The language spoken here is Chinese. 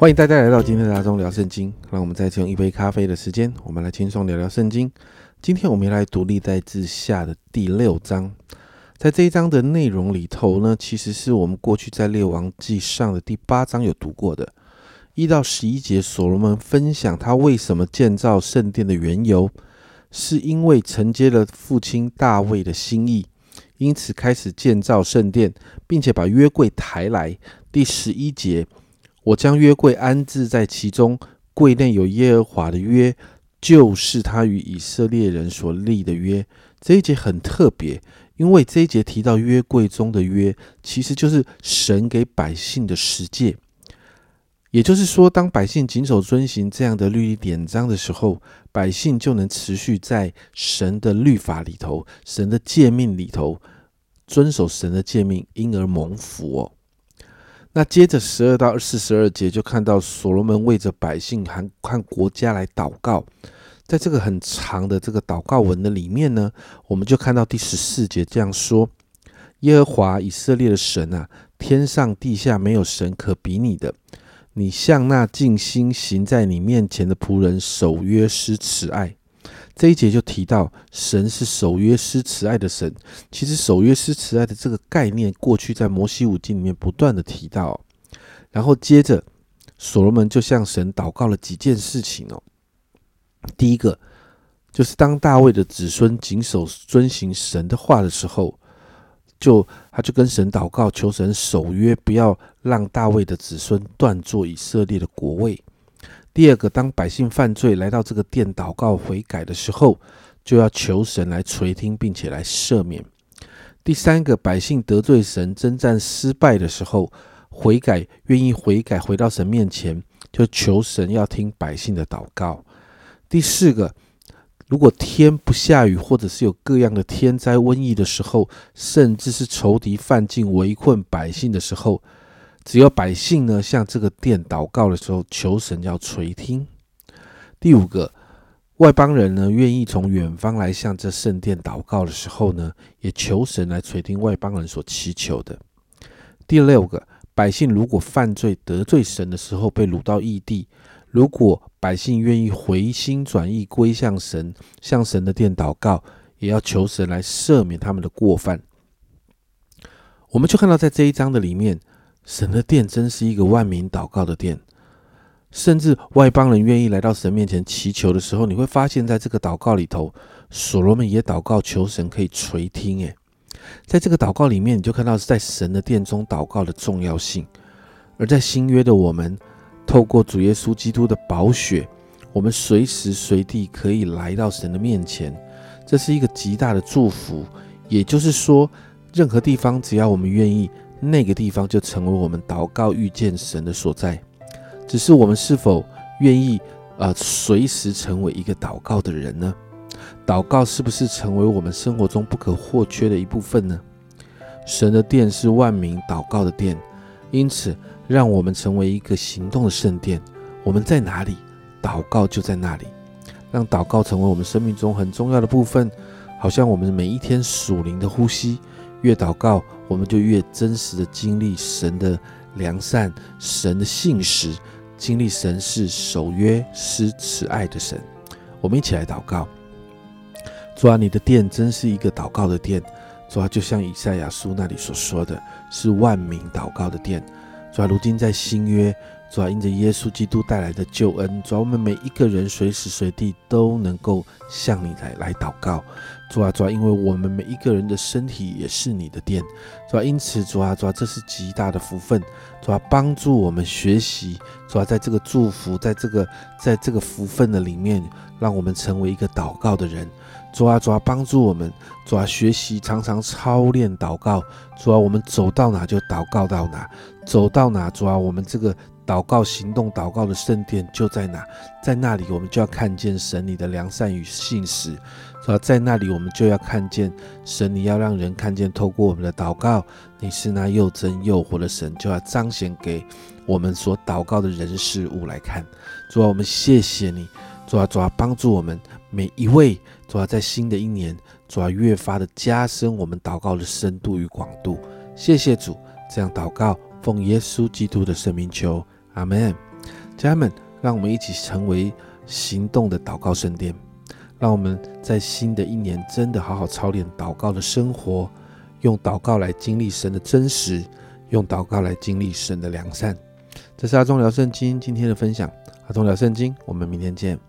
欢迎大家来到今天的大众聊圣经。让我们再次用一杯咖啡的时间，我们来轻松聊聊圣经。今天我们要来读历代志下的第六章。在这一章的内容里头呢，其实是我们过去在列王记上的第八章有读过的。一到十一节，所罗门分享他为什么建造圣殿的缘由，是因为承接了父亲大卫的心意，因此开始建造圣殿，并且把约柜抬来。第十一节。我将约柜安置在其中，柜内有耶和华的约，就是他与以色列人所立的约。这一节很特别，因为这一节提到约柜中的约，其实就是神给百姓的十诫。也就是说，当百姓谨守遵行这样的律例典章的时候，百姓就能持续在神的律法里头、神的诫命里头遵守神的诫命，因而蒙福哦。那接着十二到四十二节，就看到所罗门为着百姓和看国家来祷告。在这个很长的这个祷告文的里面呢，我们就看到第十四节这样说：“耶和华以色列的神啊，天上地下没有神可比你的。你向那尽心行在你面前的仆人守约施慈爱。”这一节就提到神是守约施慈爱的神。其实守约施慈爱的这个概念，过去在摩西五经里面不断的提到。然后接着，所罗门就向神祷告了几件事情哦。第一个就是当大卫的子孙谨守遵行神的话的时候，就他就跟神祷告，求神守约，不要让大卫的子孙断做以色列的国位。第二个，当百姓犯罪来到这个殿祷告悔改的时候，就要求神来垂听，并且来赦免。第三个，百姓得罪神、征战失败的时候，悔改，愿意悔改，回到神面前，就求神要听百姓的祷告。第四个，如果天不下雨，或者是有各样的天灾瘟疫的时候，甚至是仇敌犯境围困百姓的时候。只有百姓呢，向这个殿祷告的时候，求神要垂听。第五个，外邦人呢，愿意从远方来向这圣殿祷告的时候呢，也求神来垂听外邦人所祈求的。第六个，百姓如果犯罪得罪神的时候，被掳到异地，如果百姓愿意回心转意归向神，向神的殿祷告，也要求神来赦免他们的过犯。我们就看到在这一章的里面。神的殿真是一个万民祷告的殿，甚至外邦人愿意来到神面前祈求的时候，你会发现在这个祷告里头，所罗门也祷告求神可以垂听。诶，在这个祷告里面，你就看到是在神的殿中祷告的重要性。而在新约的我们，透过主耶稣基督的宝血，我们随时随地可以来到神的面前，这是一个极大的祝福。也就是说，任何地方只要我们愿意。那个地方就成为我们祷告遇见神的所在，只是我们是否愿意呃随时成为一个祷告的人呢？祷告是不是成为我们生活中不可或缺的一部分呢？神的殿是万民祷告的殿，因此让我们成为一个行动的圣殿。我们在哪里，祷告就在那里，让祷告成为我们生命中很重要的部分，好像我们每一天属灵的呼吸。越祷告，我们就越真实的经历神的良善、神的信实，经历神是守约、施慈爱的神。我们一起来祷告：主啊，你的殿真是一个祷告的殿。主啊，就像以赛亚书那里所说的，是万民祷告的殿。主啊，如今在新约。主啊，因着耶稣基督带来的救恩，主啊，我们每一个人随时随地都能够向你来来祷告。主啊，主啊，因为我们每一个人的身体也是你的殿，主啊，因此主啊，主啊，这是极大的福分。主啊，帮助我们学习，主啊，在这个祝福，在这个在这个福分的里面，让我们成为一个祷告的人。主啊，主啊，帮助我们，主啊，学习常常操练祷告。主啊，我们走到哪就祷告到哪，走到哪，主啊，我们这个。祷告行动，祷告的圣殿就在哪，在那里我们就要看见神你的良善与信实，而？在那里我们就要看见神，你要让人看见，透过我们的祷告，你是那又真又活的神，就要彰显给我们所祷告的人事物来看。主啊，我们谢谢你，主啊，主啊，帮助我们每一位，主啊，在新的一年，主啊，越发的加深我们祷告的深度与广度。谢谢主，这样祷告，奉耶稣基督的圣名求。阿门。家人们，让我们一起成为行动的祷告圣殿，让我们在新的一年真的好好操练祷告的生活，用祷告来经历神的真实，用祷告来经历神的良善。这是阿忠聊圣经今天的分享，阿忠聊圣经，我们明天见。